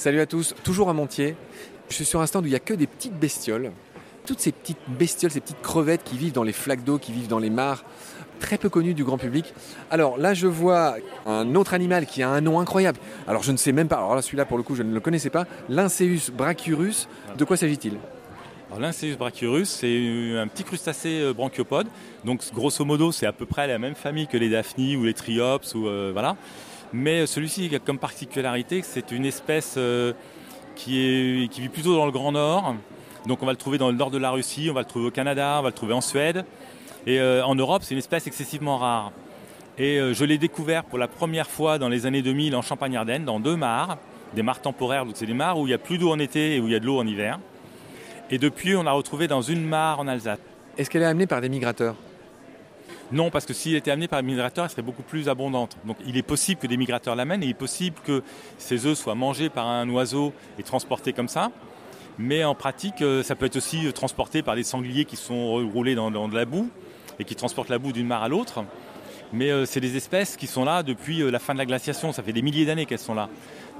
Salut à tous, toujours à Montier. Je suis sur un stand où il n'y a que des petites bestioles. Toutes ces petites bestioles, ces petites crevettes qui vivent dans les flaques d'eau, qui vivent dans les mares, très peu connues du grand public. Alors là, je vois un autre animal qui a un nom incroyable. Alors je ne sais même pas, alors là, celui-là, pour le coup, je ne le connaissais pas. Lynceus brachyrus. De quoi s'agit-il? Alors Lynceus brachyrus, c'est un petit crustacé euh, branchiopode. Donc grosso modo, c'est à peu près la même famille que les daphnies ou les triops ou euh, voilà. Mais celui-ci a comme particularité que c'est une espèce euh, qui, vit plutôt dans le Grand Nord. Donc on va le trouver dans le nord de la Russie, on va le trouver au Canada, on va le trouver en Suède. Et euh, en Europe, c'est une espèce excessivement rare. Et euh, je l'ai découvert pour la première fois dans les années 2000 en Champagne-Ardenne, dans deux mares, des mares temporaires, donc c'est des mares où il n'y a plus d'eau en été et où il y a de l'eau en hiver. Et depuis, on l'a retrouvé dans une mare en Alsace. Est-ce qu'elle est amenée par des migrateurs? Non, parce que s'il était amené par un migrateur, elle serait beaucoup plus abondante. Donc il est possible que des migrateurs l'amènent et il est possible que ces œufs soient mangés par un oiseau et transportés comme ça. Mais en pratique, euh, ça peut être aussi euh, transporté par des sangliers qui sont roulés dans, de la boue et qui transportent la boue d'une mare à l'autre. Mais euh, c'est des espèces qui sont là depuis la fin de la glaciation. Ça fait des milliers d'années qu'elles sont là.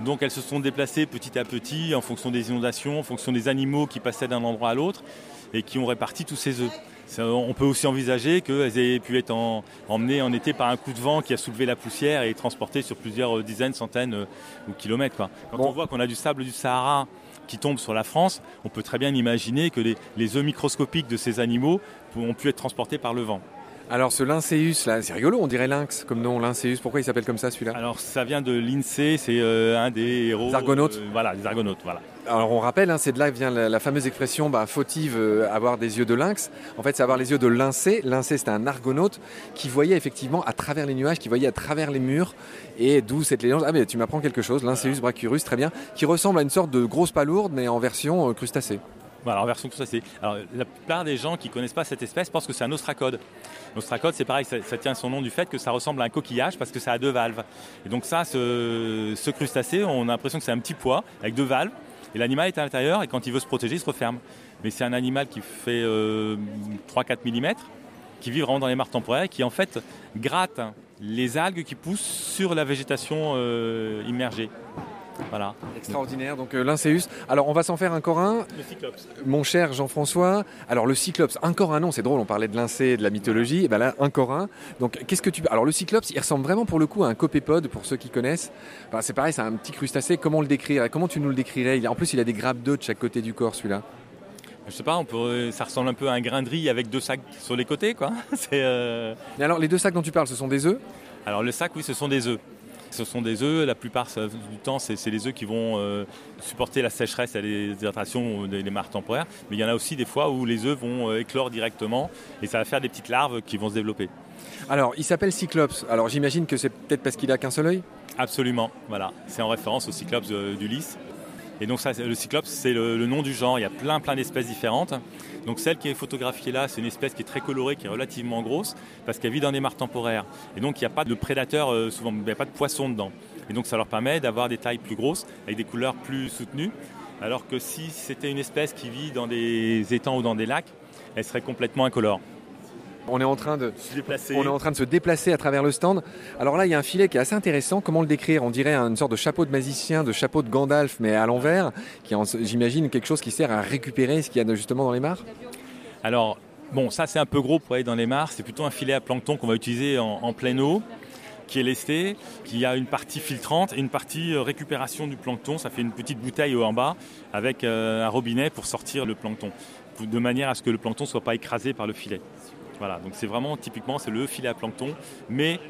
Donc elles se sont déplacées petit à petit en fonction des inondations, en fonction des animaux qui passaient d'un endroit à l'autre et qui ont réparti tous ces œufs on peut aussi envisager qu'elles aient pu être emmenées en été par un coup de vent qui a soulevé la poussière et transportées sur plusieurs euh, dizaines, centaines euh, ou kilomètres. Quand on voit qu'on a du sable du Sahara qui tombe sur la France, on peut très bien imaginer que les, œufs microscopiques de ces animaux ont pu être transportés par le vent. Alors ce Lynceus, là, c'est rigolo, on dirait lynx comme nom, Lynceus. Pourquoi il s'appelle comme ça celui-là Alors ça vient de l'INSEE, c'est euh, un des héros. Des argonautes Voilà, des argonautes, voilà. Alors on rappelle, hein, c'est de là que vient la, fameuse expression bah, fautive euh, avoir des yeux de lynx? En fait, c'est avoir les yeux de Lincé. Lincé, c'était un argonaute qui voyait effectivement à travers les nuages, qui voyait à travers les murs. Et d'où cette légende. Ah mais tu m'apprends quelque chose, Lynceus brachyrus, très bien, qui ressemble à une sorte de grosse palourde, mais en version euh, crustacée. Voilà, en version crustacée. Alors, la plupart des gens qui ne connaissent pas cette espèce pensent que c'est un ostracode. L'ostracode, c'est pareil, ça, tient son nom du fait que ça ressemble à un coquillage parce que ça a deux valves. Et donc ça, ce, ce crustacé, on a l'impression que c'est un petit pois avec deux valves. Et l'animal est à l'intérieur et quand il veut se protéger, il se referme. Mais c'est un animal qui fait 3-4 euh, mm, qui vit vraiment dans les mares temporaires et qui en fait gratte les algues qui poussent sur la végétation euh, immergée. Voilà. Extraordinaire. Donc euh, Alors on va s'en faire encore un. Le cyclope. Mon cher Jean-François. Alors le cyclope, encore un nom, c'est drôle, on parlait de lincé, de la mythologie. Et ben là, encore un. Donc qu'est-ce que tu. Alors le cyclope, il ressemble vraiment pour le coup à un copépode, pour ceux qui connaissent. c'est pareil, c'est un petit crustacé. Comment le décrirait Comment tu nous le décrirais? En plus, il a des grappes d'eau de chaque côté du corps, celui-là. Je sais pas, on peut, ça ressemble un peu à un grain de riz avec deux sacs sur les côtés, quoi. c'est. Euh, alors les deux sacs dont tu parles, ce sont des œufs? Alors le sac, oui, ce sont des œufs. Ce sont des œufs, la plupart du temps, c'est les œufs qui vont euh, supporter la sécheresse et les hydratations des, mares temporaires. Mais il y en a aussi des fois où les œufs vont euh, éclore directement et ça va faire des petites larves qui vont se développer. Alors, il s'appelle Cyclops. Alors, j'imagine que c'est peut-être parce qu'il a qu'un seul œil? Absolument, voilà. C'est en référence au Cyclops euh, d'Ulysse. Et donc ça, le cyclope, c'est le, nom du genre. Il y a plein plein d'espèces différentes. Donc celle qui est photographiée là, c'est une espèce qui est très colorée, qui est relativement grosse, parce qu'elle vit dans des mares temporaires. Et donc il n'y a pas de prédateurs, euh, souvent il n'y a pas de poissons dedans. Et donc ça leur permet d'avoir des tailles plus grosses, avec des couleurs plus soutenues. Alors que si c'était une espèce qui vit dans des étangs ou dans des lacs, elle serait complètement incolore. On est, en train de, on est en train de se déplacer à travers le stand. Alors là, il y a un filet qui est assez intéressant. Comment le décrire? On dirait une sorte de chapeau de magicien, de chapeau de Gandalf, mais à l'envers, qui j'imagine quelque chose qui sert à récupérer ce qu'il y a justement dans les mares? Alors, bon, ça c'est un peu gros pour aller dans les mares. C'est plutôt un filet à plancton qu'on va utiliser en, pleine eau qui est lesté, qui a une partie filtrante et une partie euh, récupération du plancton. Ça fait une petite bouteille en bas avec euh, un robinet pour sortir le plancton, de manière à ce que le plancton ne soit pas écrasé par le filet. Voilà, donc c'est vraiment typiquement c'est le filet à plancton, mais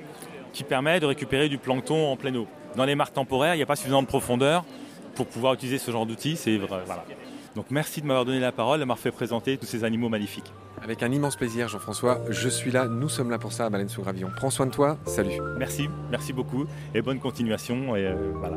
qui permet de récupérer du plancton en pleine eau. Dans les mares temporaires, il n'y a pas suffisamment de profondeur pour pouvoir utiliser ce genre d'outil. C'est voilà. Donc merci de m'avoir donné la parole, de m'avoir fait présenter tous ces animaux magnifiques. Avec un immense plaisir, Jean-François. Je suis là, nous sommes là pour ça à Baleine sous Gravillon. Prends soin de toi, salut. Merci, merci beaucoup et bonne continuation. Et euh, voilà.